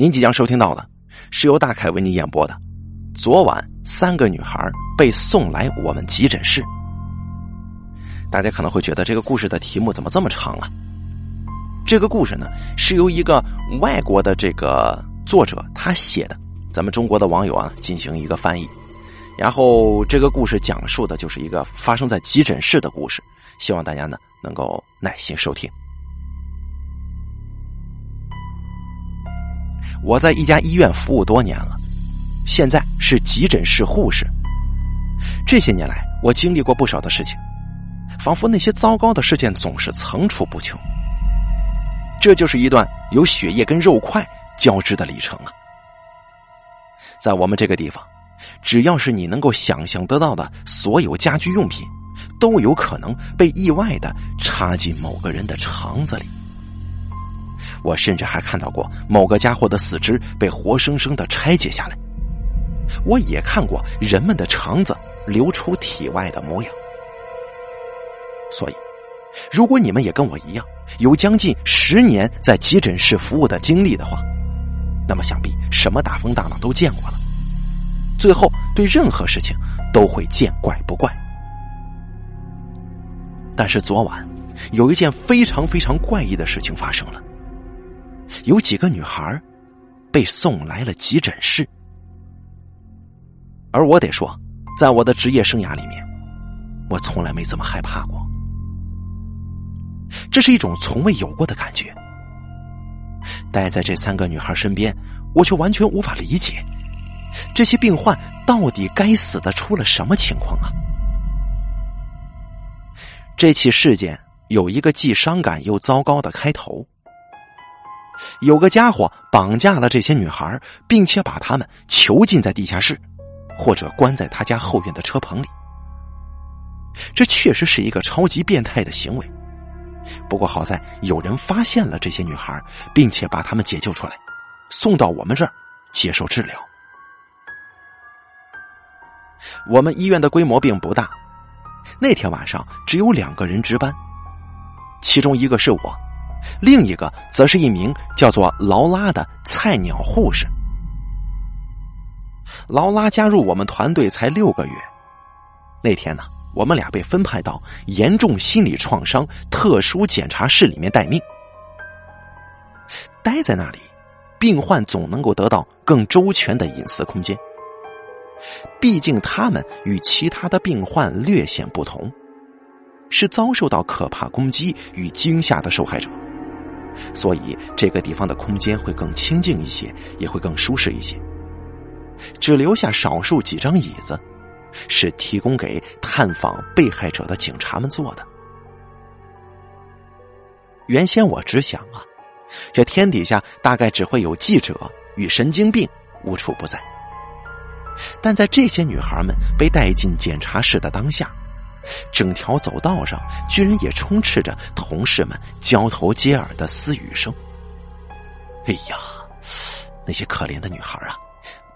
您即将收听到的是由大凯为您演播的。昨晚三个女孩被送来我们急诊室。大家可能会觉得这个故事的题目怎么这么长啊？这个故事呢是由一个外国的这个作者他写的，咱们中国的网友啊进行一个翻译。然后这个故事讲述的就是一个发生在急诊室的故事，希望大家呢能够耐心收听。我在一家医院服务多年了，现在是急诊室护士。这些年来，我经历过不少的事情，仿佛那些糟糕的事件总是层出不穷。这就是一段有血液跟肉块交织的历程啊！在我们这个地方，只要是你能够想象得到的所有家居用品，都有可能被意外的插进某个人的肠子里。我甚至还看到过某个家伙的四肢被活生生的拆解下来。我也看过人们的肠子流出体外的模样。所以，如果你们也跟我一样有将近十年在急诊室服务的经历的话，那么想必什么大风大浪都见过了。最后，对任何事情都会见怪不怪。但是昨晚有一件非常非常怪异的事情发生了。有几个女孩被送来了急诊室，而我得说，在我的职业生涯里面，我从来没这么害怕过。这是一种从未有过的感觉。待在这三个女孩身边，我却完全无法理解，这些病患到底该死的出了什么情况啊？这起事件有一个既伤感又糟糕的开头。有个家伙绑架了这些女孩，并且把她们囚禁在地下室，或者关在他家后院的车棚里。这确实是一个超级变态的行为。不过好在有人发现了这些女孩，并且把她们解救出来，送到我们这儿接受治疗。我们医院的规模并不大，那天晚上只有两个人值班，其中一个是我。另一个则是一名叫做劳拉的菜鸟护士。劳拉加入我们团队才六个月，那天呢，我们俩被分派到严重心理创伤特殊检查室里面待命。待在那里，病患总能够得到更周全的隐私空间。毕竟他们与其他的病患略显不同，是遭受到可怕攻击与惊吓的受害者。所以，这个地方的空间会更清静一些，也会更舒适一些。只留下少数几张椅子，是提供给探访被害者的警察们坐的。原先我只想啊，这天底下大概只会有记者与神经病无处不在。但在这些女孩们被带进检查室的当下。整条走道上，居然也充斥着同事们交头接耳的私语声。哎呀，那些可怜的女孩啊！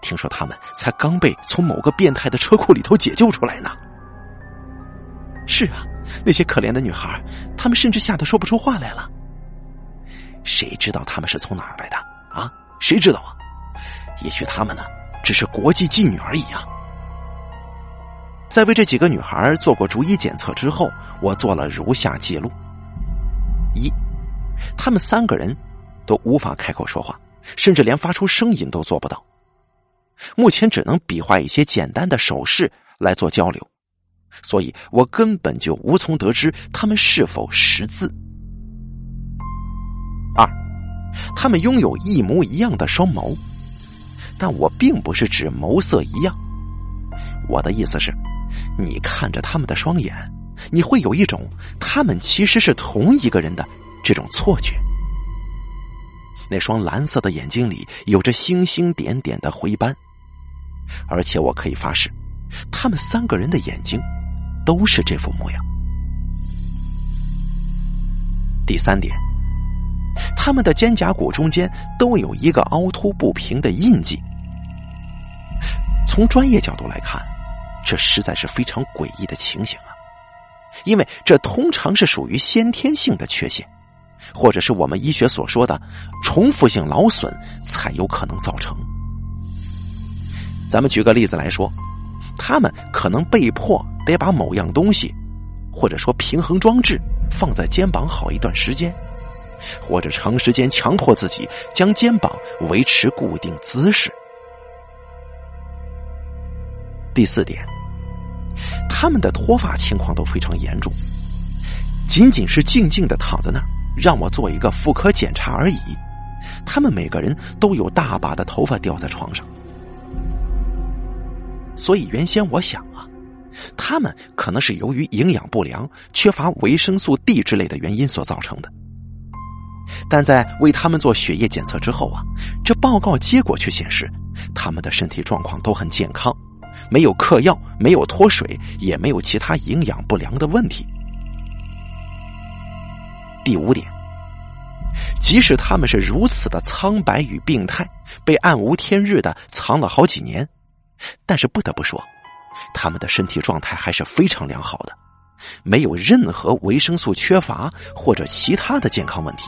听说她们才刚被从某个变态的车库里头解救出来呢。是啊，那些可怜的女孩，她们甚至吓得说不出话来了。谁知道她们是从哪儿来的啊？谁知道啊？也许她们呢，只是国际妓女而已啊。在为这几个女孩做过逐一检测之后，我做了如下记录：一，她们三个人都无法开口说话，甚至连发出声音都做不到，目前只能比划一些简单的手势来做交流，所以我根本就无从得知他们是否识字。二，他们拥有一模一样的双眸，但我并不是指眸色一样，我的意思是。你看着他们的双眼，你会有一种他们其实是同一个人的这种错觉。那双蓝色的眼睛里有着星星点点的灰斑，而且我可以发誓，他们三个人的眼睛都是这副模样。第三点，他们的肩胛骨中间都有一个凹凸不平的印记。从专业角度来看。这实在是非常诡异的情形啊！因为这通常是属于先天性的缺陷，或者是我们医学所说的重复性劳损才有可能造成。咱们举个例子来说，他们可能被迫得把某样东西，或者说平衡装置放在肩膀好一段时间，或者长时间强迫自己将肩膀维持固定姿势。第四点，他们的脱发情况都非常严重，仅仅是静静的躺在那儿，让我做一个妇科检查而已，他们每个人都有大把的头发掉在床上。所以原先我想啊，他们可能是由于营养不良、缺乏维生素 D 之类的原因所造成的。但在为他们做血液检测之后啊，这报告结果却显示，他们的身体状况都很健康，没有嗑药，没有脱水，也没有其他营养不良的问题。第五点，即使他们是如此的苍白与病态，被暗无天日的藏了好几年。但是不得不说，他们的身体状态还是非常良好的，没有任何维生素缺乏或者其他的健康问题。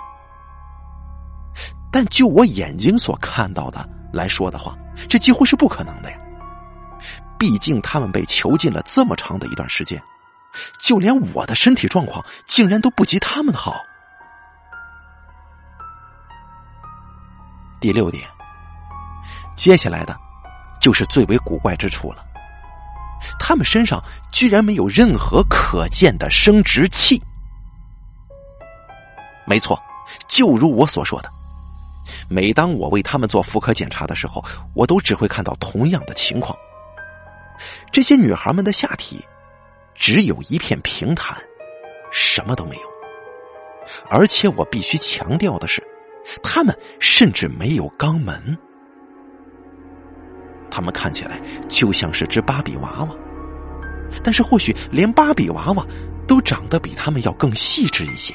但就我眼睛所看到的来说的话，这几乎是不可能的呀。毕竟他们被囚禁了这么长的一段时间，就连我的身体状况竟然都不及他们的好。第六点，接下来的。就是最为古怪之处了，他们身上居然没有任何可见的生殖器。没错，就如我所说的，每当我为他们做妇科检查的时候，我都只会看到同样的情况：这些女孩们的下体只有一片平坦，什么都没有。而且我必须强调的是，她们甚至没有肛门。他们看起来就像是只芭比娃娃，但是或许连芭比娃娃都长得比他们要更细致一些。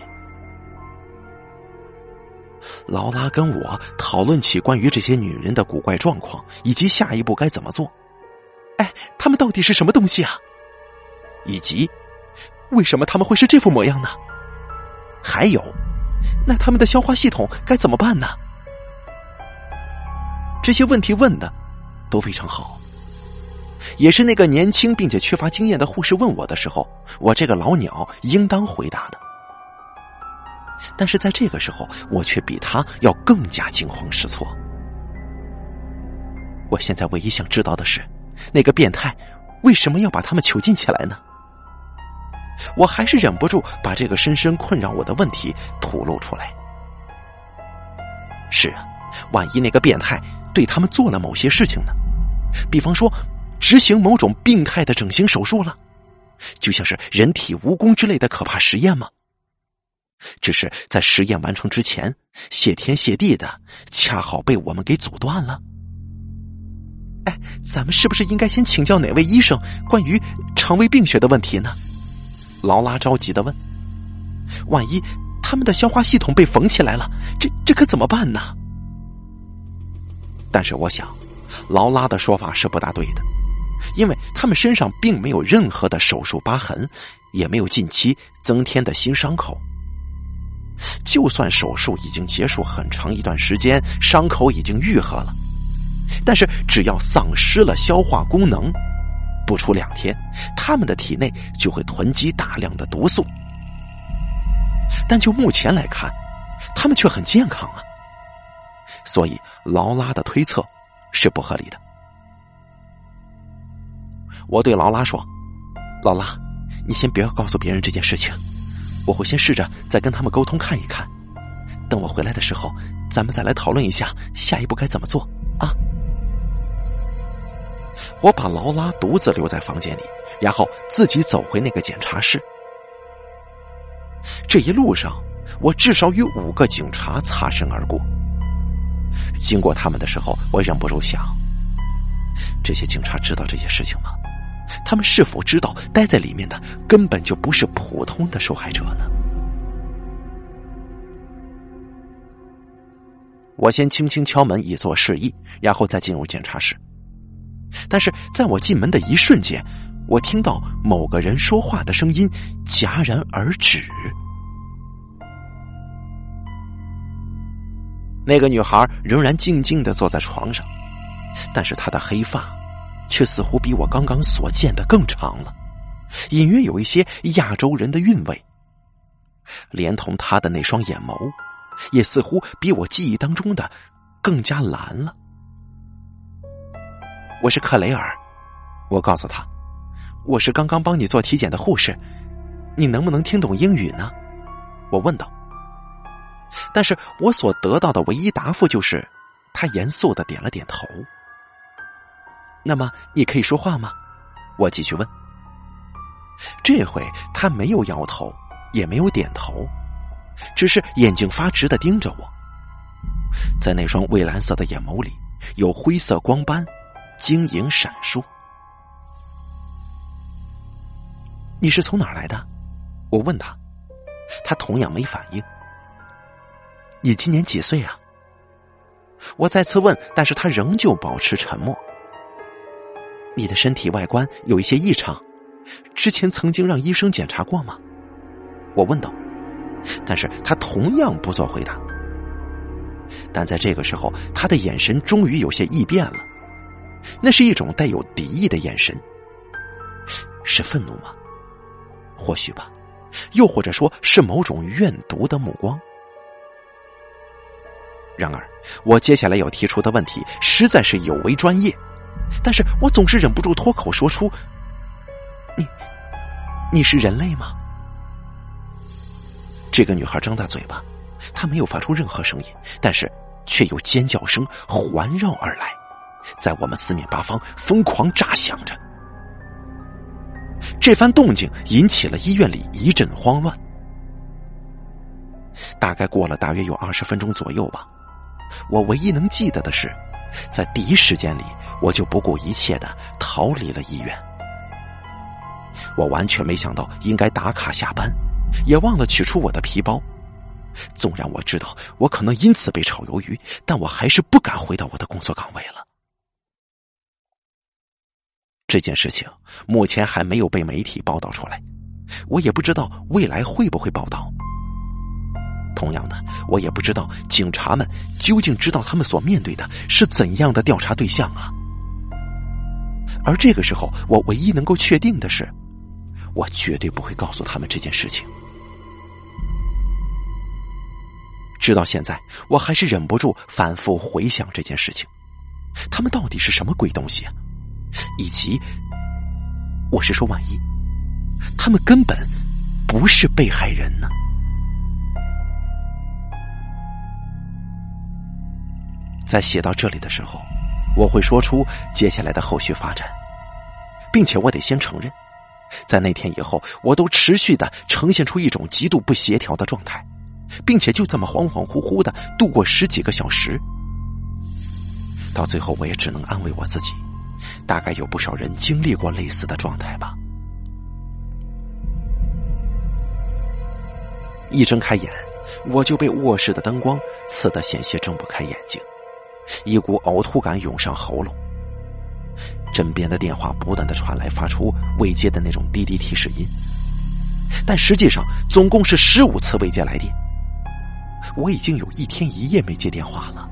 劳拉跟我讨论起关于这些女人的古怪状况以及下一步该怎么做。哎，他们到底是什么东西啊？以及为什么他们会是这副模样呢？还有，那他们的消化系统该怎么办呢？这些问题问的。都非常好，也是那个年轻并且缺乏经验的护士问我的时候，我这个老鸟应当回答的。但是在这个时候，我却比他要更加惊慌失措。我现在唯一想知道的是，那个变态为什么要把他们囚禁起来呢？我还是忍不住把这个深深困扰我的问题吐露出来。是啊，万一那个变态对他们做了某些事情呢？比方说，执行某种病态的整形手术了，就像是人体蜈蚣之类的可怕实验吗？只是在实验完成之前，谢天谢地的，恰好被我们给阻断了。哎，咱们是不是应该先请教哪位医生关于肠胃病学的问题呢？劳拉着急的问：“万一他们的消化系统被缝起来了，这这可怎么办呢？”但是我想。劳拉的说法是不大对的，因为他们身上并没有任何的手术疤痕，也没有近期增添的新伤口。就算手术已经结束很长一段时间，伤口已经愈合了，但是只要丧失了消化功能，不出两天，他们的体内就会囤积大量的毒素。但就目前来看，他们却很健康啊。所以劳拉的推测。是不合理的。我对劳拉说：“劳拉，你先不要告诉别人这件事情，我会先试着再跟他们沟通看一看。等我回来的时候，咱们再来讨论一下下一步该怎么做啊。”我把劳拉独自留在房间里，然后自己走回那个检查室。这一路上，我至少与五个警察擦身而过。经过他们的时候，我忍不住想：这些警察知道这些事情吗？他们是否知道待在里面的根本就不是普通的受害者呢？我先轻轻敲门以作示意，然后再进入检查室。但是在我进门的一瞬间，我听到某个人说话的声音戛然而止。那个女孩仍然静静的坐在床上，但是她的黑发却似乎比我刚刚所见的更长了，隐约有一些亚洲人的韵味。连同她的那双眼眸，也似乎比我记忆当中的更加蓝了。我是克雷尔，我告诉他，我是刚刚帮你做体检的护士，你能不能听懂英语呢？我问道。但是我所得到的唯一答复就是，他严肃的点了点头。那么你可以说话吗？我继续问。这回他没有摇头，也没有点头，只是眼睛发直的盯着我，在那双蔚蓝色的眼眸里有灰色光斑，晶莹闪烁。你是从哪儿来的？我问他，他同样没反应。你今年几岁啊？我再次问，但是他仍旧保持沉默。你的身体外观有一些异常，之前曾经让医生检查过吗？我问道，但是他同样不做回答。但在这个时候，他的眼神终于有些异变了，那是一种带有敌意的眼神，是愤怒吗？或许吧，又或者说是某种怨毒的目光。然而，我接下来要提出的问题实在是有违专业，但是我总是忍不住脱口说出：“你，你是人类吗？”这个女孩张大嘴巴，她没有发出任何声音，但是却有尖叫声环绕而来，在我们四面八方疯狂炸响着。这番动静引起了医院里一阵慌乱。大概过了大约有二十分钟左右吧。我唯一能记得的是，在第一时间里，我就不顾一切的逃离了医院。我完全没想到应该打卡下班，也忘了取出我的皮包。纵然我知道我可能因此被炒鱿鱼，但我还是不敢回到我的工作岗位了。这件事情目前还没有被媒体报道出来，我也不知道未来会不会报道。同样的，我也不知道警察们究竟知道他们所面对的是怎样的调查对象啊。而这个时候，我唯一能够确定的是，我绝对不会告诉他们这件事情。直到现在，我还是忍不住反复回想这件事情：他们到底是什么鬼东西啊？以及，我是说，万一他们根本不是被害人呢？在写到这里的时候，我会说出接下来的后续发展，并且我得先承认，在那天以后，我都持续的呈现出一种极度不协调的状态，并且就这么恍恍惚惚的度过十几个小时。到最后，我也只能安慰我自己，大概有不少人经历过类似的状态吧。一睁开眼，我就被卧室的灯光刺得险些睁不开眼睛。一股呕吐感涌上喉咙，枕边的电话不断的传来，发出未接的那种滴滴提示音，但实际上总共是十五次未接来电。我已经有一天一夜没接电话了。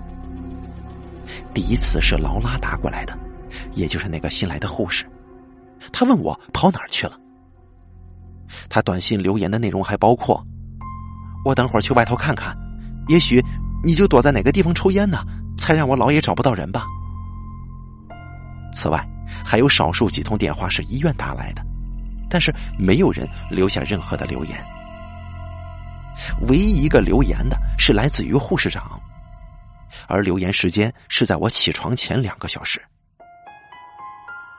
第一次是劳拉打过来的，也就是那个新来的护士，她问我跑哪儿去了。她短信留言的内容还包括：“我等会儿去外头看看，也许你就躲在哪个地方抽烟呢。”才让我老也找不到人吧。此外，还有少数几通电话是医院打来的，但是没有人留下任何的留言。唯一一个留言的是来自于护士长，而留言时间是在我起床前两个小时。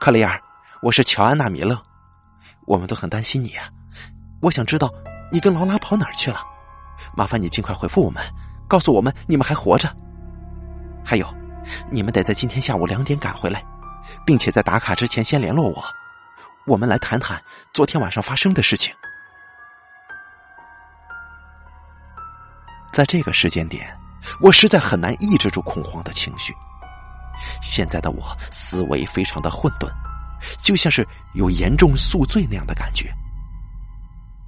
克雷尔，我是乔安娜·米勒，我们都很担心你啊。我想知道你跟劳拉跑哪儿去了，麻烦你尽快回复我们，告诉我们你们还活着。还有，你们得在今天下午两点赶回来，并且在打卡之前先联络我，我们来谈谈昨天晚上发生的事情。在这个时间点，我实在很难抑制住恐慌的情绪。现在的我思维非常的混沌就像是有严重宿醉那样的感觉。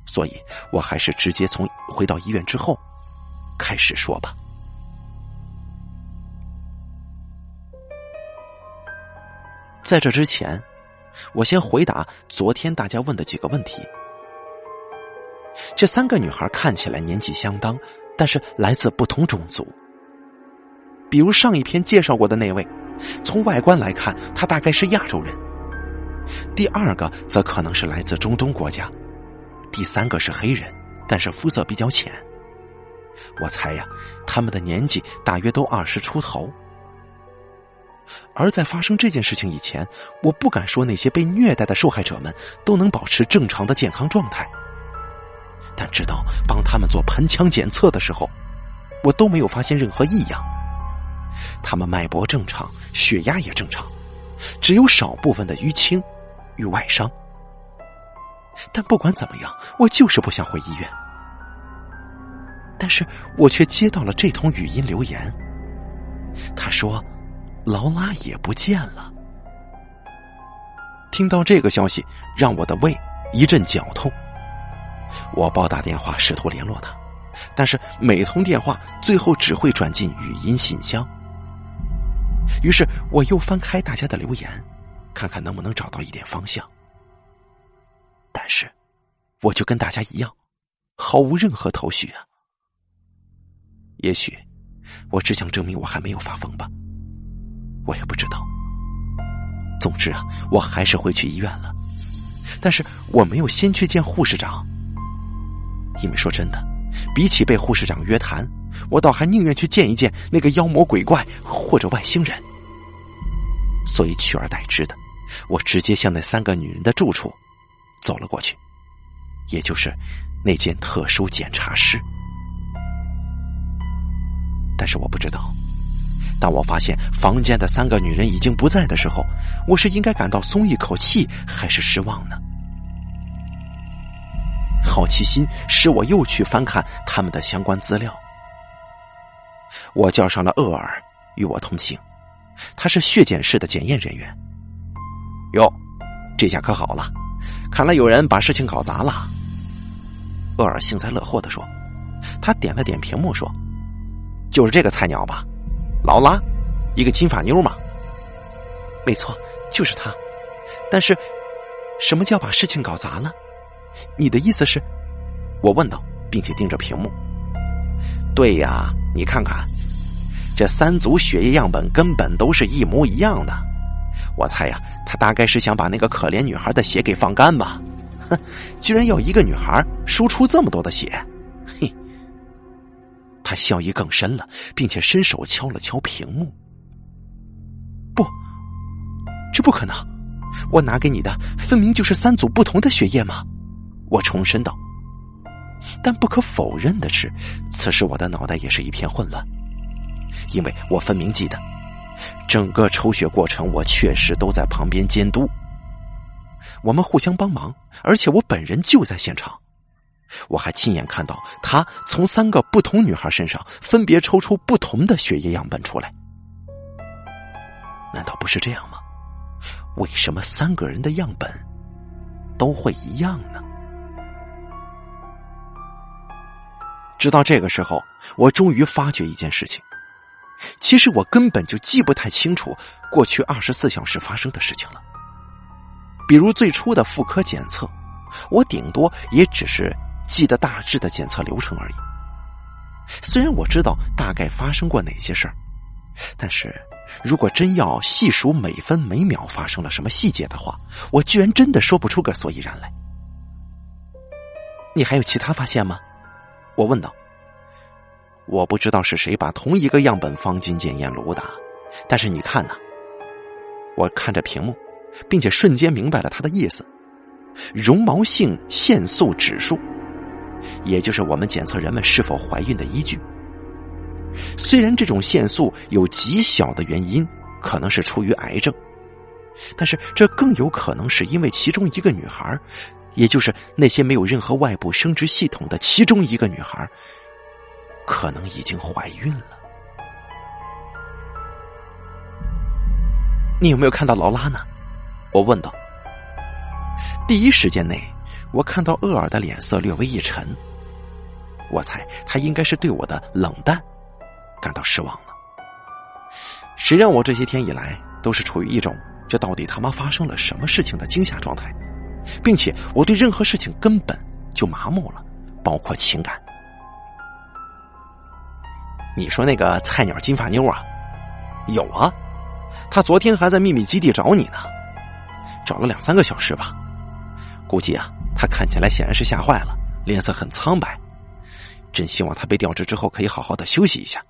所以我还是直接从回到医院之后开始说吧。在这之前我先回答昨天大家问的几个问题。这三个女孩看起来年纪相当但是来自不同种族。比如上一篇介绍过的那位，从外观来看，他大概是亚洲人；第二个则可能是来自中东国家；第三个是黑人，但是肤色比较浅。我猜呀，他们的年纪大约都二十出头。而在发生这件事情以前，我不敢说那些被虐待的受害者们都能保持正常的健康状态。但直到帮他们做盆腔检测的时候，我都没有发现任何异样。他们脉搏正常，血压也正常，只有少部分的淤青与外伤。但不管怎么样，我就是不想回医院。但是我却接到了这通语音留言，他说。劳拉也不见了。听到这个消息，让我的胃一阵绞痛。我拨打电话试图联络他，但是每通电话最后只会转进语音信箱。于是我又翻开大家的留言，看看能不能找到一点方向。但是，我就跟大家一样，毫无任何头绪啊。也许，我只想证明我还没有发疯吧。我也不知道。总之啊，我还是回去医院了，但是我没有先去见护士长，因为说真的，比起被护士长约谈，我倒还宁愿去见一见那个妖魔鬼怪或者外星人。所以取而代之的，我直接向那三个女人的住处走了过去，也就是那间特殊检查室。但是我不知道。当我发现房间的三个女人已经不在的时候，我是应该感到松一口气，还是失望呢？好奇心使我又去翻看他们的相关资料。我叫上了厄尔与我同行，他是血检室的检验人员。哟，这下可好了，看来有人把事情搞砸了。厄尔幸灾乐祸的说：“他点了点屏幕说，就是这个菜鸟吧。”劳拉，一个金发妞嘛。没错，就是他。但是，什么叫把事情搞砸了？你的意思是？我问道，并且盯着屏幕。对呀，你看看，这三组血液样本根本都是一模一样的。我猜呀，他大概是想把那个可怜女孩的血给放干吧。哼，居然要一个女孩输出这么多的血。嘿他笑意更深了，并且伸手敲了敲屏幕。不，这不可能！我拿给你的分明就是三组不同的血液嘛！我重申道。但不可否认的是，此时我的脑袋也是一片混乱，因为我分明记得，整个抽血过程我确实都在旁边监督。我们互相帮忙，而且我本人就在现场。我还亲眼看到他从三个不同女孩身上分别抽出不同的血液样本出来，难道不是这样吗？为什么三个人的样本都会一样呢？直到这个时候，我终于发觉一件事情：其实我根本就记不太清楚过去二十四小时发生的事情了。比如最初的妇科检测，我顶多也只是。记得大致的检测流程而已。虽然我知道大概发生过哪些事儿，但是如果真要细数每分每秒发生了什么细节的话，我居然真的说不出个所以然来。你还有其他发现吗？我问道。我不知道是谁把同一个样本放进检验炉的，但是你看呢？我看着屏幕，并且瞬间明白了他的意思：绒毛性腺素指数。也就是我们检测人们是否怀孕的依据。虽然这种腺素有极小的原因，可能是出于癌症，但是这更有可能是因为其中一个女孩，也就是那些没有任何外部生殖系统的其中一个女孩，可能已经怀孕了。你有没有看到劳拉呢？我问道。第一时间内。我看到厄尔的脸色略微一沉，我猜他应该是对我的冷淡感到失望了。谁让我这些天以来都是处于一种这到底他妈发生了什么事情的惊吓状态，并且我对任何事情根本就麻木了，包括情感。你说那个菜鸟金发妞啊，有啊，他昨天还在秘密基地找你呢，找了两三个小时吧。估计啊，他看起来显然是吓坏了，脸色很苍白。真希望他被调职之后可以好好的休息一下。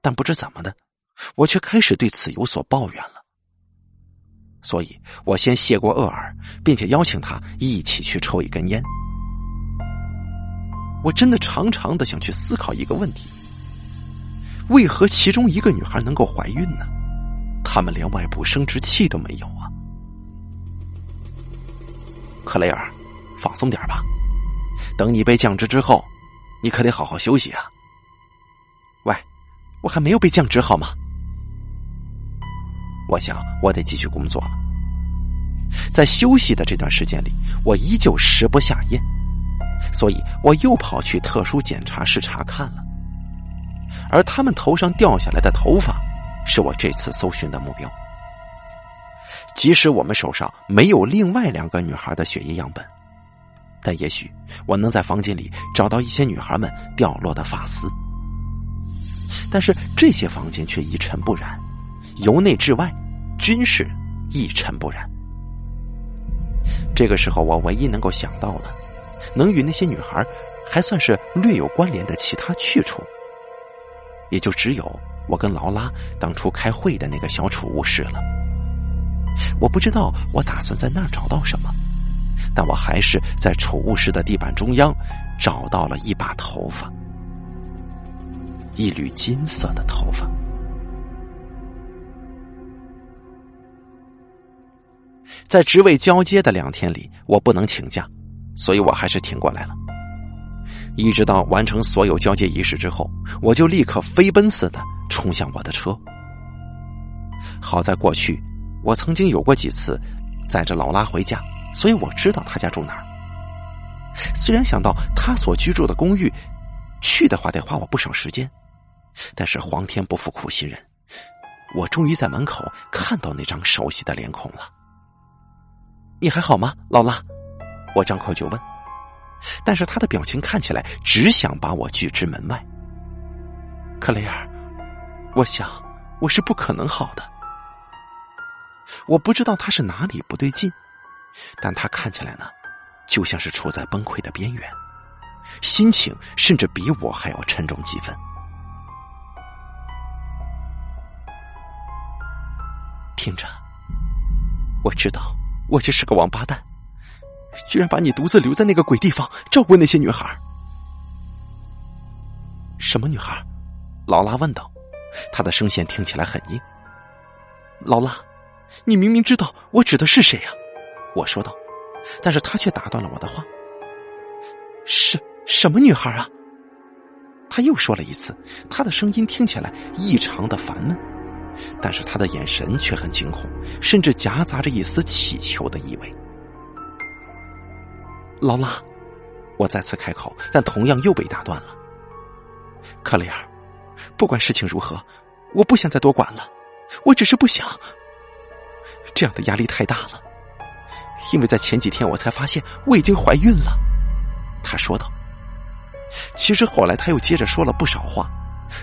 但不知怎么的，我却开始对此有所抱怨了。所以我先谢过厄尔，并且邀请他一起去抽一根烟。我真的常常的想去思考一个问题：为何其中一个女孩能够怀孕呢？他们连外部生殖器都没有啊！克雷尔，放松点吧。等你被降职之后，你可得好好休息啊。喂，我还没有被降职好吗？我想我得继续工作了。在休息的这段时间里，我依旧食不下咽。所以我又跑去特殊检查室查看了，而他们头上掉下来的头发，是我这次搜寻的目标。即使我们手上没有另外两个女孩的血液样本，但也许我能在房间里找到一些女孩们掉落的发丝。但是这些房间却一尘不染，由内至外均是一尘不染。这个时候，我唯一能够想到的。能与那些女孩还算是略有关联的其他去处，也就只有我跟劳拉当初开会的那个小储物室了。我不知道我打算在那儿找到什么，但我还是在储物室的地板中央找到了一把头发，一缕金色的头发。在职位交接的两天里，我不能请假。所以我还是挺过来了，一直到完成所有交接仪式之后，我就立刻飞奔似的冲向我的车。好在过去我曾经有过几次载着劳拉回家，所以我知道他家住哪儿。虽然想到他所居住的公寓，去的话得花我不少时间，但是皇天不负苦心人，我终于在门口看到那张熟悉的脸孔了。你还好吗，劳拉？我张口就问，但是他的表情看起来只想把我拒之门外。克雷尔，我想我是不可能好的。我不知道他是哪里不对劲，但他看起来呢，就像是处在崩溃的边缘，心情甚至比我还要沉重几分。听着，我知道我就是个王八蛋。居然把你独自留在那个鬼地方照顾那些女孩什么女孩劳拉问道，她的声线听起来很硬。劳拉，你明明知道我指的是谁呀？我说道，但是他却打断了我的话。什什么女孩啊？他又说了一次，他的声音听起来异常的烦闷，但是他的眼神却很惊恐，甚至夹杂着一丝乞求的意味。劳拉，我再次开口，但同样又被打断了。克雷尔，不管事情如何，我不想再多管了。我只是不想，这样的压力太大了。因为在前几天，我才发现我已经怀孕了。他说道。其实后来他又接着说了不少话，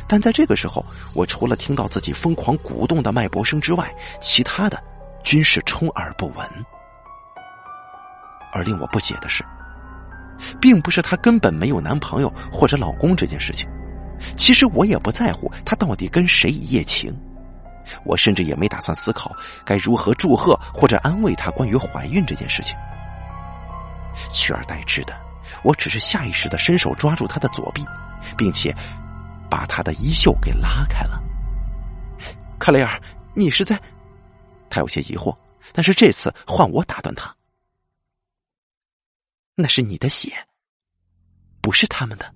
但在这个时候，我除了听到自己疯狂鼓动的脉搏声之外，其他的均是充耳不闻。而令我不解的是，并不是她根本没有男朋友或者老公这件事情。其实我也不在乎她到底跟谁一夜情，我甚至也没打算思考该如何祝贺或者安慰她关于怀孕这件事情。取而代之的，我只是下意识的伸手抓住她的左臂，并且把他的衣袖给拉开了。克雷尔，你是在？他有些疑惑，但是这次换我打断他。那是你的血，不是他们的。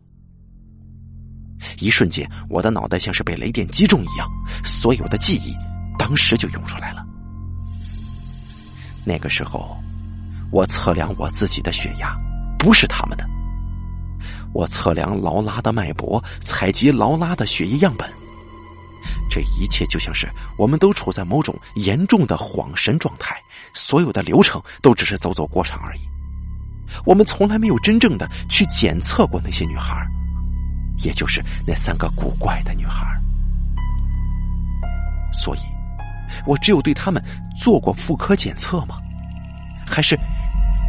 一瞬间，我的脑袋像是被雷电击中一样，所有的记忆当时就涌出来了。那个时候，我测量我自己的血压，不是他们的。我测量劳拉的脉搏，采集劳拉的血液样本，这一切就像是我们都处在某种严重的恍神状态，所有的流程都只是走走过场而已。我们从来没有真正的去检测过那些女孩，也就是那三个古怪的女孩。所以，我只有对他们做过妇科检测吗？还是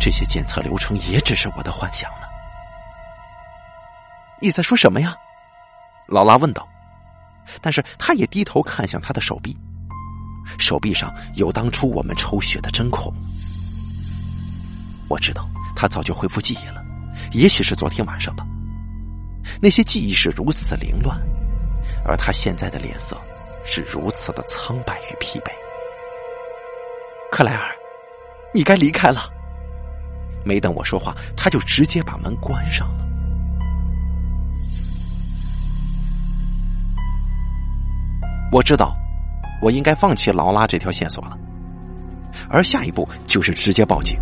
这些检测流程也只是我的幻想呢？你在说什么呀？劳拉问道。但是他也低头看向他的手臂，手臂上有当初我们抽血的针孔。我知道他早就恢复记忆了，也许是昨天晚上吧。那些记忆是如此凌乱，而他现在的脸色是如此的苍白与疲惫。克莱尔，你该离开了。没等我说话，他就直接把门关上了。我知道，我应该放弃劳拉这条线索了，而下一步就是直接报警，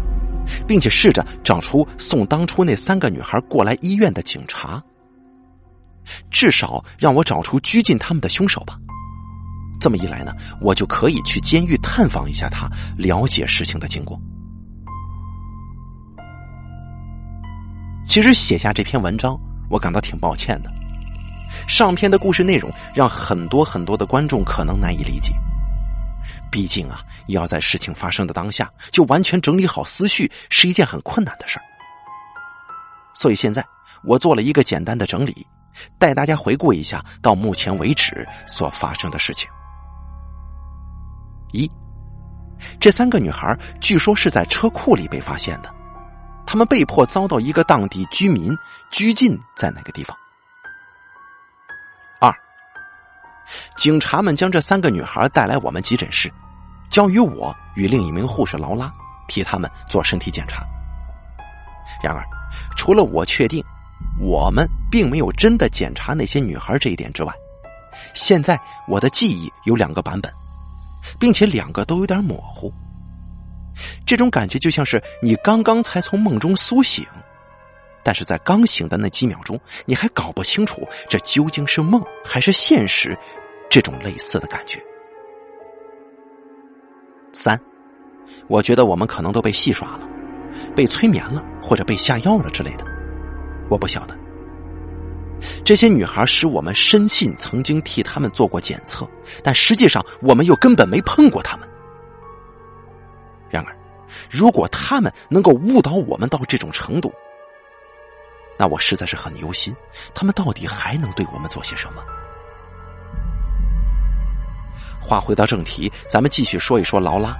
并且试着找出送当初那三个女孩过来医院的警察，至少让我找出拘禁他们的凶手吧。这么一来呢，我就可以去监狱探访一下他，了解事情的经过。其实写下这篇文章，我感到挺抱歉的。上篇的故事内容让很多很多的观众可能难以理解，毕竟啊，要在事情发生的当下就完全整理好思绪是一件很困难的事儿。所以现在我做了一个简单的整理，带大家回顾一下到目前为止所发生的事情。一，这三个女孩据说是在车库里被发现的，她们被迫遭到一个当地居民拘禁在那个地方。警察们将这三个女孩带来我们急诊室，交于我与另一名护士劳拉替他们做身体检查。然而，除了我确定我们并没有真的检查那些女孩这一点之外，现在我的记忆有两个版本，并且两个都有点模糊。这种感觉就像是你刚刚才从梦中苏醒，但是在刚醒的那几秒钟，你还搞不清楚这究竟是梦还是现实。这种类似的感觉。三，我觉得我们可能都被戏耍了，被催眠了，或者被下药了之类的。我不晓得。这些女孩使我们深信曾经替他们做过检测，但实际上我们又根本没碰过他们。然而，如果他们能够误导我们到这种程度，那我实在是很忧心。他们到底还能对我们做些什么？话回到正题，咱们继续说一说劳拉。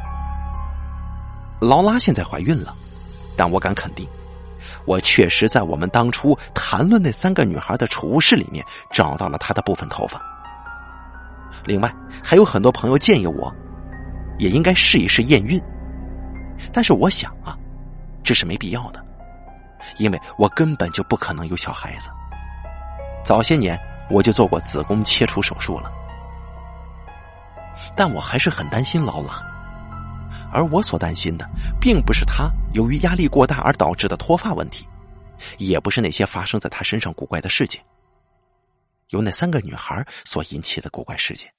劳拉现在怀孕了，但我敢肯定，我确实在我们当初谈论那三个女孩的储物室里面找到了她的部分头发。另外，还有很多朋友建议我，也应该试一试验孕，但是我想啊，这是没必要的，因为我根本就不可能有小孩子。早些年我就做过子宫切除手术了。但我还是很担心劳拉，而我所担心的，并不是她由于压力过大而导致的脱发问题，也不是那些发生在她身上古怪的事情，由那三个女孩所引起的古怪事件。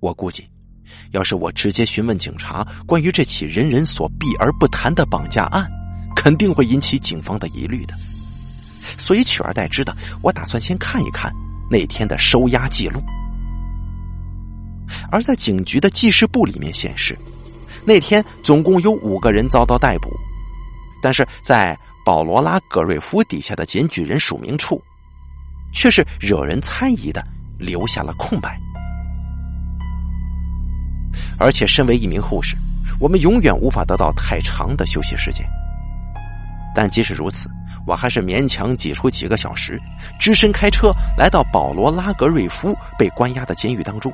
我估计，要是我直接询问警察关于这起人人所避而不谈的绑架案，肯定会引起警方的疑虑的。所以取而代之的，我打算先看一看那天的收押记录。而在警局的记事簿里面显示，那天总共有五个人遭到逮捕，但是在保罗拉·格瑞夫底下的检举人署名处，却是惹人猜疑的留下了空白。而且，身为一名护士，我们永远无法得到太长的休息时间。但即使如此，我还是勉强挤出几个小时，只身开车来到保罗拉·格瑞夫被关押的监狱当中。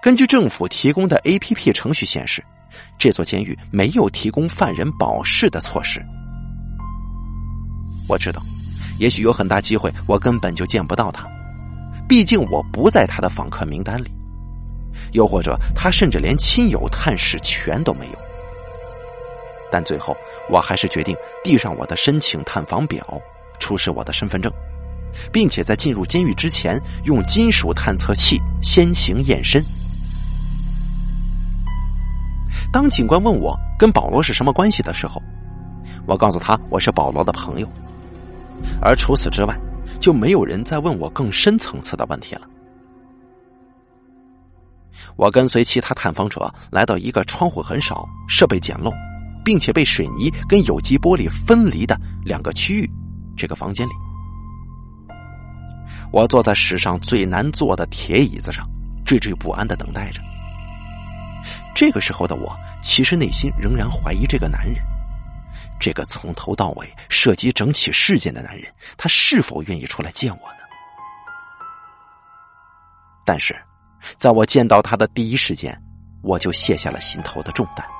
根据政府提供的 A.P.P 程序显示，这座监狱没有提供犯人保释的措施。我知道，也许有很大机会我根本就见不到他，毕竟我不在他的访客名单里，又或者他甚至连亲友探视权都没有。但最后，我还是决定递上我的申请探访表，出示我的身份证，并且在进入监狱之前用金属探测器先行验身。当警官问我跟保罗是什么关系的时候，我告诉他我是保罗的朋友，而除此之外，就没有人再问我更深层次的问题了。我跟随其他探访者来到一个窗户很少、设备简陋，并且被水泥跟有机玻璃分离的两个区域这个房间里。我坐在史上最难坐的铁椅子上，惴惴不安的等待着。这个时候的我，其实内心仍然怀疑这个男人，这个从头到尾涉及整起事件的男人，他是否愿意出来见我呢？但是。在我见到他的第一时间，我就卸下了心头的重担。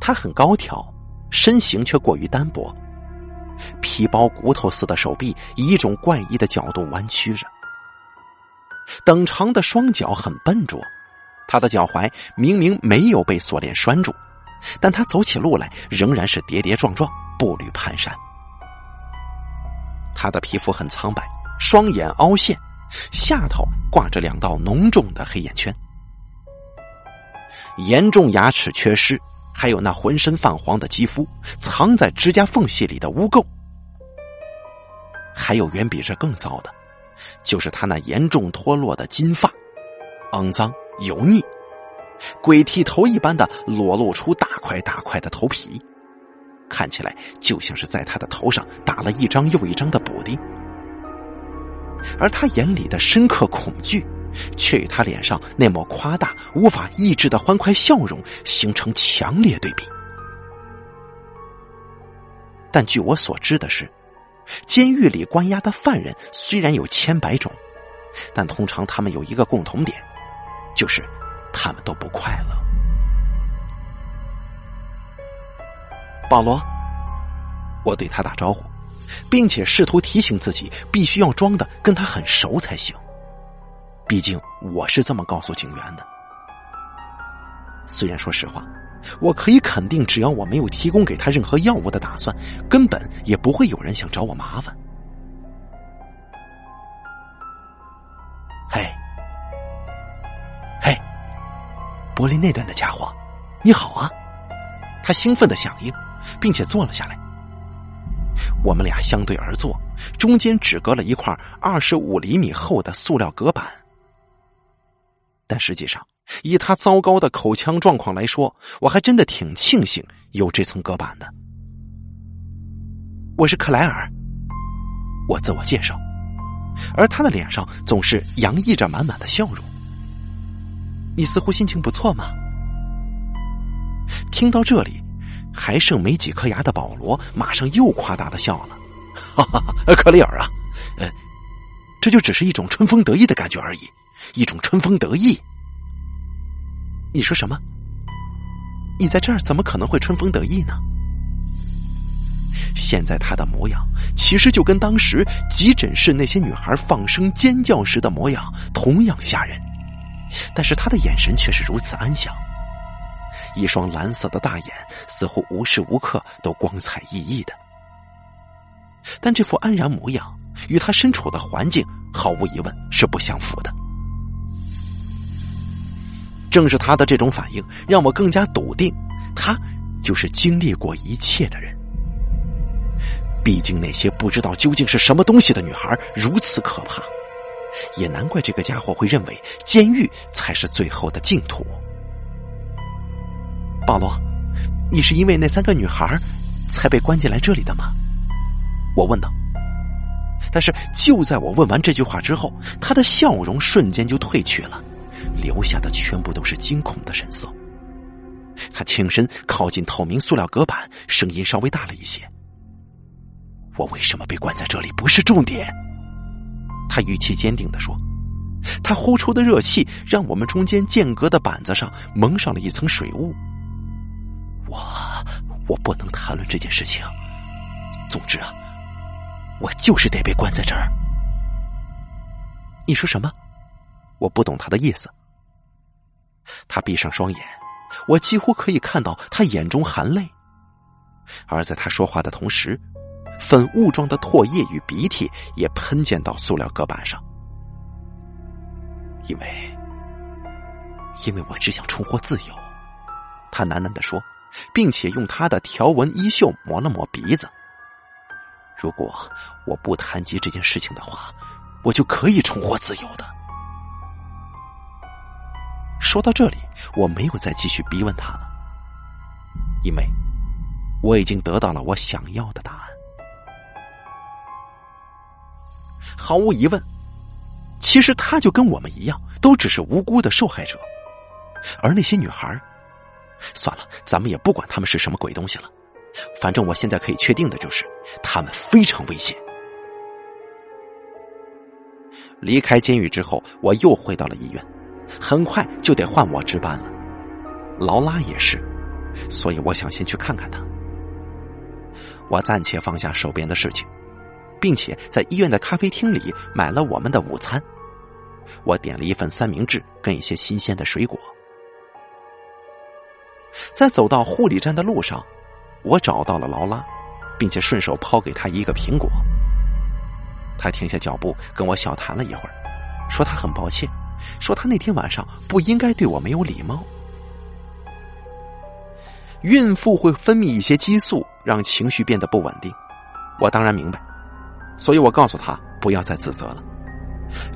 他很高挑，身形却过于单薄，皮包骨头似的手臂以一种怪异的角度弯曲着，等长的双脚很笨拙，他的脚踝明明没有被锁链拴住，但他走起路来仍然是跌跌撞撞，步履蹒跚。他的皮肤很苍白，双眼凹陷。下头挂着两道浓重的黑眼圈，严重牙齿缺失，还有那浑身泛黄的肌肤，藏在指甲缝隙里的污垢，还有远比这更糟的，就是他那严重脱落的金发，肮脏油腻，鬼剃头一般的裸露出大块大块的头皮，看起来就像是在他的头上打了一张又一张的补丁。而他眼里的深刻恐惧，却与他脸上那抹夸大、无法抑制的欢快笑容形成强烈对比。但据我所知的是，监狱里关押的犯人虽然有千百种，但通常他们有一个共同点，就是他们都不快乐。保罗，我对他打招呼。并且试图提醒自己，必须要装的跟他很熟才行。毕竟我是这么告诉警员的。虽然说实话，我可以肯定，只要我没有提供给他任何药物的打算，根本也不会有人想找我麻烦。嘿，嘿，柏林那段的家伙，你好啊！他兴奋的响应，并且坐了下来。我们俩相对而坐，中间只隔了一块二十五厘米厚的塑料隔板。但实际上，以他糟糕的口腔状况来说，我还真的挺庆幸有这层隔板的。我是克莱尔，我自我介绍，而他的脸上总是洋溢着满满的笑容。你似乎心情不错嘛？听到这里。还剩没几颗牙的保罗，马上又夸大的笑了，哈哈，克里尔啊，呃，这就只是一种春风得意的感觉而已，一种春风得意。你说什么？你在这儿怎么可能会春风得意呢？现在他的模样，其实就跟当时急诊室那些女孩放声尖叫时的模样同样吓人，但是他的眼神却是如此安详。一双蓝色的大眼，似乎无时无刻都光彩熠熠的。但这副安然模样，与他身处的环境毫无疑问是不相符的。正是他的这种反应，让我更加笃定，他就是经历过一切的人。毕竟那些不知道究竟是什么东西的女孩如此可怕，也难怪这个家伙会认为监狱才是最后的净土。保罗，你是因为那三个女孩才被关进来这里的吗？我问道。但是就在我问完这句话之后，他的笑容瞬间就褪去了，留下的全部都是惊恐的神色。他轻身靠近透明塑料隔板，声音稍微大了一些：“我为什么被关在这里不是重点。”他语气坚定的说：“他呼出的热气让我们中间间隔的板子上蒙上了一层水雾。”我我不能谈论这件事情。总之啊，我就是得被关在这儿。你说什么？我不懂他的意思。他闭上双眼，我几乎可以看到他眼中含泪。而在他说话的同时，粉雾状的唾液与鼻涕也喷溅到塑料隔板上。因为，因为我只想重获自由，他喃喃的说，并且用他的条纹衣袖抹了抹鼻子。如果我不谈及这件事情的话，我就可以重获自由的。说到这里，我没有再继续逼问他了，因为我已经得到了我想要的答案。毫无疑问，其实他就跟我们一样，都只是无辜的受害者，而那些女孩，算了，咱们也不管他们是什么鬼东西了。反正我现在可以确定的就是，他们非常危险。离开监狱之后，我又回到了医院，很快就得换我值班了。劳拉也是，所以我想先去看看他。我暂且放下手边的事情，并且在医院的咖啡厅里买了我们的午餐。我点了一份三明治跟一些新鲜的水果。在走到护理站的路上。我找到了劳拉，并且顺手抛给他一个苹果。他停下脚步，跟我小谈了一会儿，说他很抱歉，说他那天晚上不应该对我没有礼貌。孕妇会分泌一些激素，让情绪变得不稳定。我当然明白，所以我告诉他不要再自责了，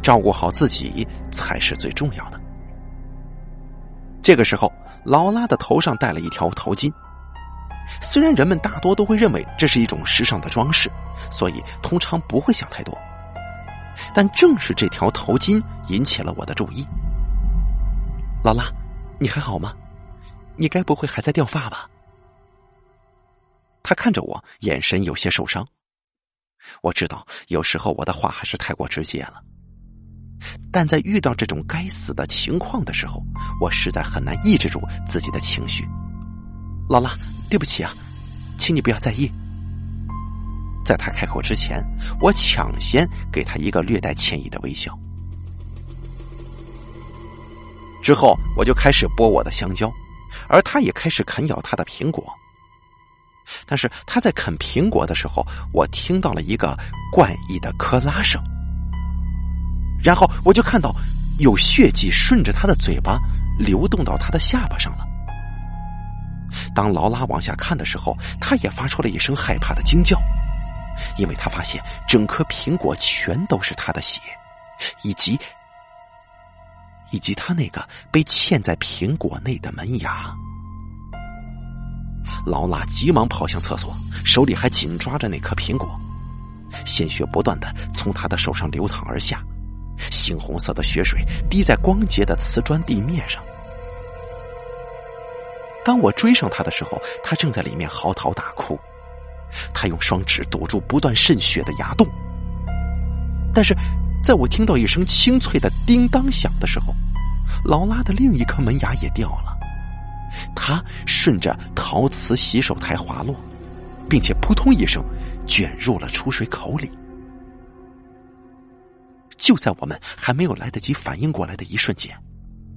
照顾好自己才是最重要的。这个时候，劳拉的头上戴了一条头巾。虽然人们大多都会认为这是一种时尚的装饰，所以通常不会想太多，但正是这条头巾引起了我的注意。劳拉，你还好吗？你该不会还在掉发吧？他看着我，眼神有些受伤。我知道有时候我的话还是太过直接了，但在遇到这种该死的情况的时候，我实在很难抑制住自己的情绪。劳拉。对不起啊，请你不要在意。在他开口之前，我抢先给他一个略带歉意的微笑。之后，我就开始剥我的香蕉，而他也开始啃咬他的苹果。但是他在啃苹果的时候，我听到了一个怪异的磕拉声，然后我就看到有血迹顺着他的嘴巴流动到他的下巴上了。当劳拉往下看的时候，他也发出了一声害怕的惊叫，因为他发现整颗苹果全都是他的血，以及以及他那个被嵌在苹果内的门牙。劳拉急忙跑向厕所，手里还紧抓着那颗苹果，鲜血不断的从他的手上流淌而下，猩红色的血水滴在光洁的瓷砖地面上。当我追上他的时候，他正在里面嚎啕大哭，他用双指堵住不断渗血的牙洞。但是，在我听到一声清脆的叮当响的时候，劳拉的另一颗门牙也掉了，它顺着陶瓷洗手台滑落，并且扑通一声卷入了出水口里。就在我们还没有来得及反应过来的一瞬间，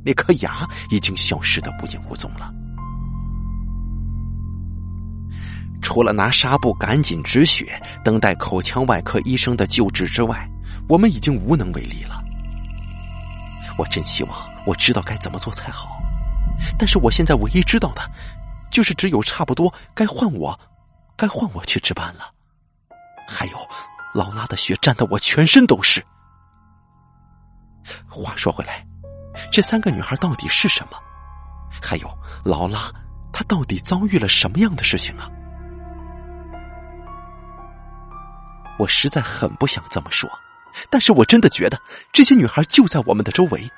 那颗牙已经消失的不影无踪了。除了拿纱布赶紧止血，等待口腔外科医生的救治之外，我们已经无能为力了。我真希望我知道该怎么做才好，但是我现在唯一知道的，就是只有差不多该换我，该换我去值班了。还有，劳拉的血沾得我全身都是。话说回来，这三个女孩到底是什么？还有，劳拉她到底遭遇了什么样的事情啊？我实在很不想这么说，但是我真的觉得这些女孩就在我们的周围，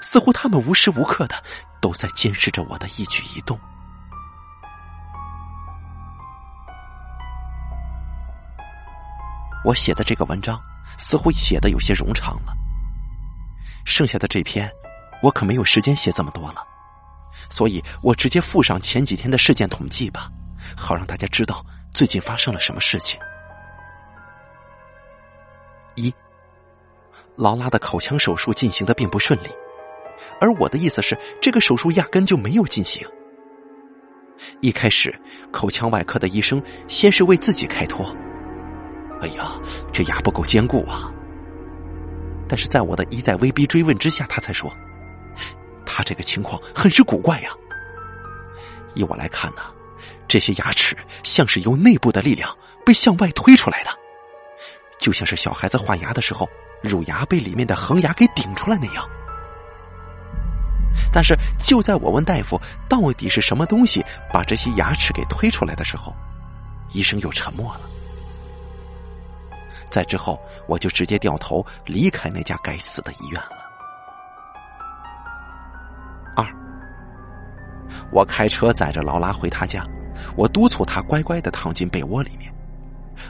似乎她们无时无刻的都在监视着我的一举一动。我写的这个文章似乎写的有些冗长了，剩下的这篇我可没有时间写这么多了，所以我直接附上前几天的事件统计吧，好让大家知道最近发生了什么事情。一，劳拉的口腔手术进行的并不顺利，而我的意思是，这个手术压根就没有进行。一开始，口腔外科的医生先是为自己开脱，哎呀，这牙不够坚固啊！但是在我的一再威逼追问之下，他才说，他这个情况很是古怪呀。以我来看呢，这些牙齿像是由内部的力量被向外推出来的，就像是小孩子换牙的时候，乳牙被里面的恒牙给顶出来那样。但是就在我问大夫到底是什么东西把这些牙齿给推出来的时候，医生又沉默了。在之后，我就直接掉头离开那家该死的医院了。二，我开车载着劳拉回他家，我督促他乖乖的躺进被窝里面，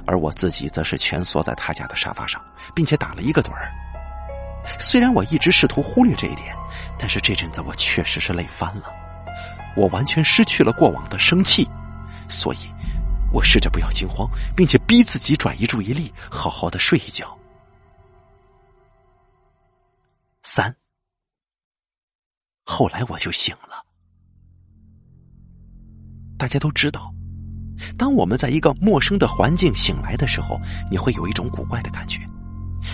而我自己则是蜷缩在他家的沙发上，并且打了一个盹儿。虽然我一直试图忽略这一点，但是这阵子我确实是累翻了，我完全失去了过往的生气，所以。我试着不要惊慌，并且逼自己转移注意力，好好的睡一觉。三，后来我就醒了。大家都知道，当我们在一个陌生的环境醒来的时候，你会有一种古怪的感觉，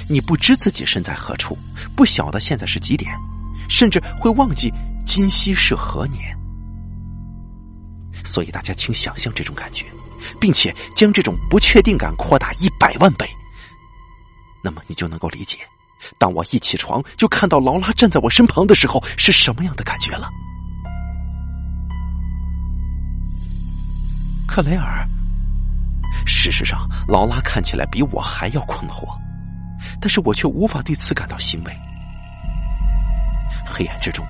你不知自己身在何处，不晓得现在是几点，甚至会忘记今夕是何年。所以大家请想象这种感觉。并且将这种不确定感扩大一百万倍，那么你就能够理解，当我一起床就看到劳拉站在我身旁的时候是什么样的感觉了。克雷尔，事实上，劳拉看起来比我还要困惑，但是我却无法对此感到欣慰。黑暗之中，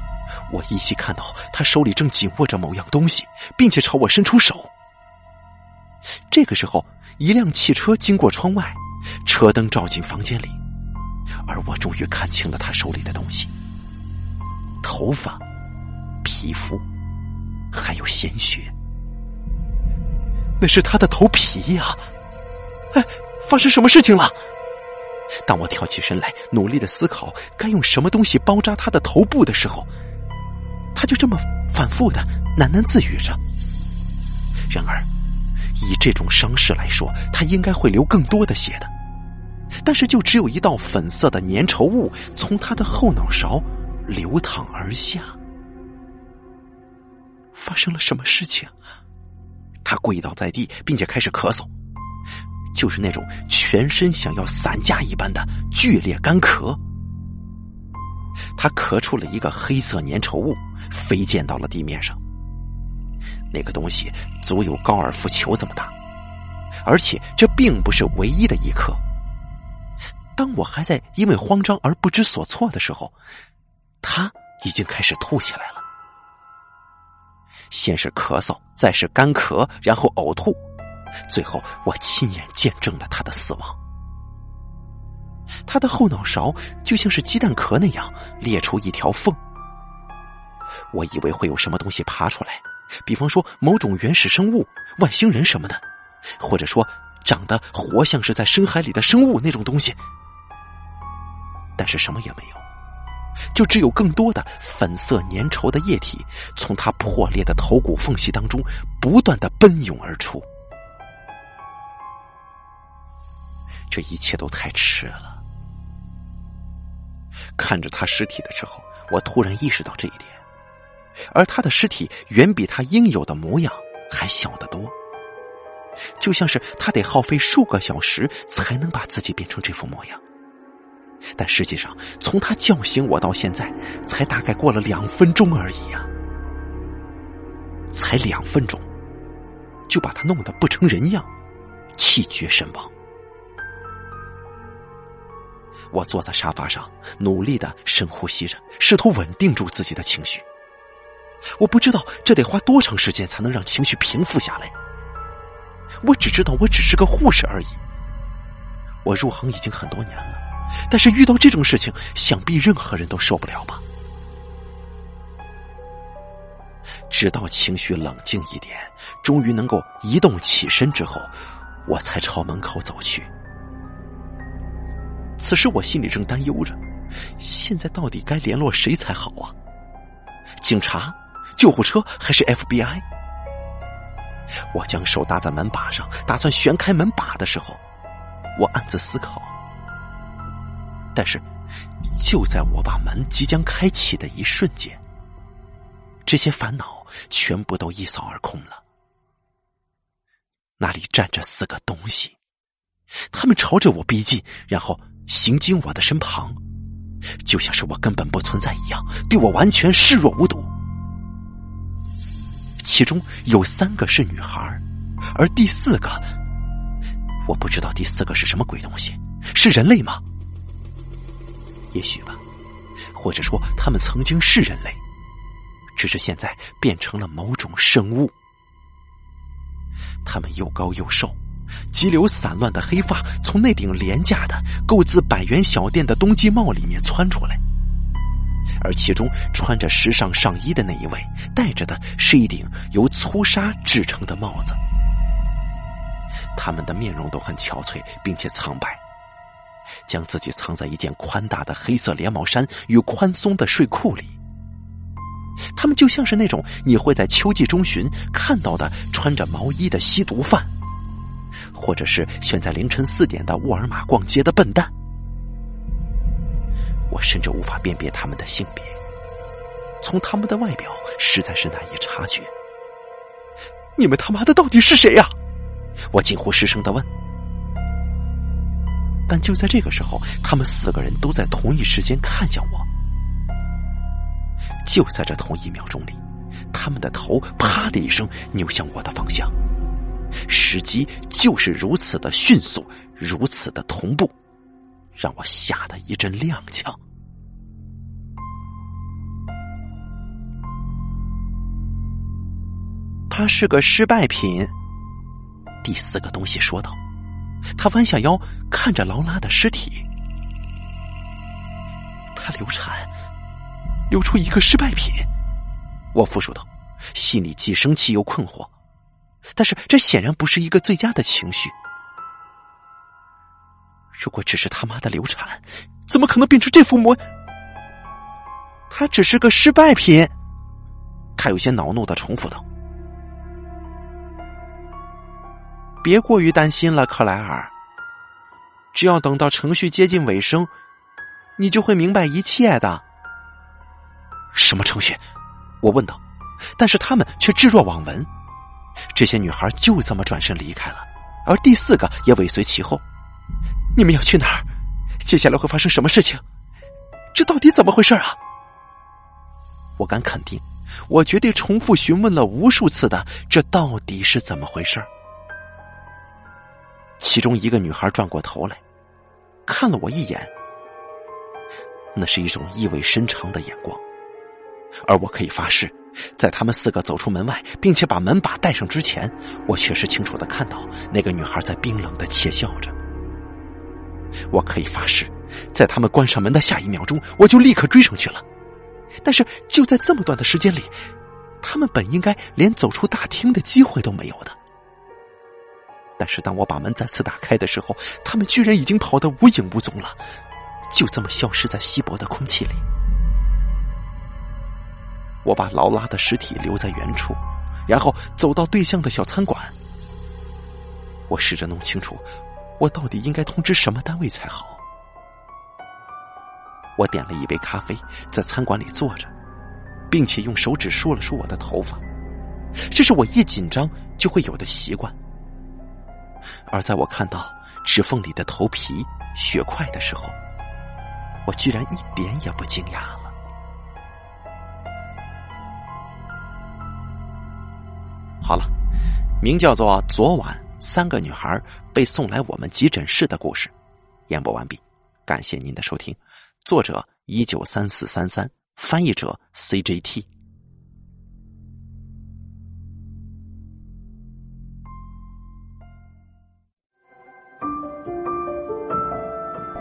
我依稀看到他手里正紧握着某样东西，并且朝我伸出手。这个时候，一辆汽车经过窗外，车灯照进房间里，而我终于看清了他手里的东西：头发、皮肤，还有鲜血。那是他的头皮呀！哎，发生什么事情了？当我跳起身来，努力的思考该用什么东西包扎他的头部的时候，他就这么反复的喃喃自语着。然而。以这种伤势来说，他应该会流更多的血的，但是就只有一道粉色的粘稠物从他的后脑勺流淌而下。发生了什么事情？他跪倒在地，并且开始咳嗽，就是那种全身想要散架一般的剧烈干咳。他咳出了一个黑色粘稠物，飞溅到了地面上。那个东西足有高尔夫球这么大，而且这并不是唯一的一颗。当我还在因为慌张而不知所措的时候，他已经开始吐起来了。先是咳嗽，再是干咳，然后呕吐，最后我亲眼见证了他的死亡。他的后脑勺就像是鸡蛋壳那样裂出一条缝，我以为会有什么东西爬出来。比方说某种原始生物、外星人什么的，或者说长得活像是在深海里的生物那种东西，但是什么也没有，就只有更多的粉色粘稠的液体从他破裂的头骨缝隙当中不断的奔涌而出。这一切都太迟了。看着他尸体的时候，我突然意识到这一点。而他的尸体远比他应有的模样还小得多，就像是他得耗费数个小时才能把自己变成这副模样。但实际上，从他叫醒我到现在，才大概过了两分钟而已呀，才两分钟，就把他弄得不成人样，气绝身亡。我坐在沙发上，努力的深呼吸着，试图稳定住自己的情绪。我不知道这得花多长时间才能让情绪平复下来。我只知道我只是个护士而已。我入行已经很多年了，但是遇到这种事情，想必任何人都受不了吧。直到情绪冷静一点，终于能够移动起身之后，我才朝门口走去。此时我心里正担忧着，现在到底该联络谁才好啊？警察？救护车还是 FBI？我将手搭在门把上，打算旋开门把的时候，我暗自思考。但是，就在我把门即将开启的一瞬间，这些烦恼全部都一扫而空了。那里站着四个东西，他们朝着我逼近，然后行经我的身旁，就像是我根本不存在一样，对我完全视若无睹。其中有三个是女孩，而第四个，我不知道第四个是什么鬼东西，是人类吗？也许吧，或者说他们曾经是人类，只是现在变成了某种生物。他们又高又瘦，急流散乱的黑发从那顶廉价的、购自百元小店的冬季帽里面窜出来。而其中穿着时尚上衣的那一位，戴着的是一顶由粗纱制成的帽子。他们的面容都很憔悴，并且苍白，将自己藏在一件宽大的黑色连帽衫与宽松的睡裤里。他们就像是那种你会在秋季中旬看到的穿着毛衣的吸毒犯，或者是选在凌晨四点的沃尔玛逛街的笨蛋。我甚至无法辨别他们的性别，从他们的外表实在是难以察觉。你们他妈的到底是谁呀？我近乎失声的问。但就在这个时候，他们四个人都在同一时间看向我。就在这同一秒钟里，他们的头啪的一声扭向我的方向，时机就是如此的迅速，如此的同步。让我吓得一阵踉跄。他是个失败品。第四个东西说道。他弯下腰看着劳拉的尸体。他流产，流出一个失败品。我复述道，心里既生气又困惑，但是这显然不是一个最佳的情绪。如果只是他妈的流产，怎么可能变成这副模？他只是个失败品。他有些恼怒的重复道：“别过于担心了，克莱尔。只要等到程序接近尾声，你就会明白一切的。”什么程序？我问道。但是他们却置若罔闻。这些女孩就这么转身离开了，而第四个也尾随其后。你们要去哪儿？接下来会发生什么事情？这到底怎么回事啊？我敢肯定，我绝对重复询问了无数次的“这到底是怎么回事”。其中一个女孩转过头来，看了我一眼，那是一种意味深长的眼光。而我可以发誓，在他们四个走出门外，并且把门把带上之前，我确实清楚的看到那个女孩在冰冷的窃笑着。我可以发誓，在他们关上门的下一秒钟，我就立刻追上去了。但是就在这么短的时间里，他们本应该连走出大厅的机会都没有的。但是当我把门再次打开的时候，他们居然已经跑得无影无踪了，就这么消失在稀薄的空气里。我把劳拉的尸体留在原处，然后走到对向的小餐馆。我试着弄清楚。我到底应该通知什么单位才好？我点了一杯咖啡，在餐馆里坐着，并且用手指梳了梳我的头发，这是我一紧张就会有的习惯。而在我看到指缝里的头皮、血块的时候，我居然一点也不惊讶了。好了，名叫做昨晚。三个女孩被送来我们急诊室的故事，演播完毕。感谢您的收听，作者一九三四三三，翻译者 CJT。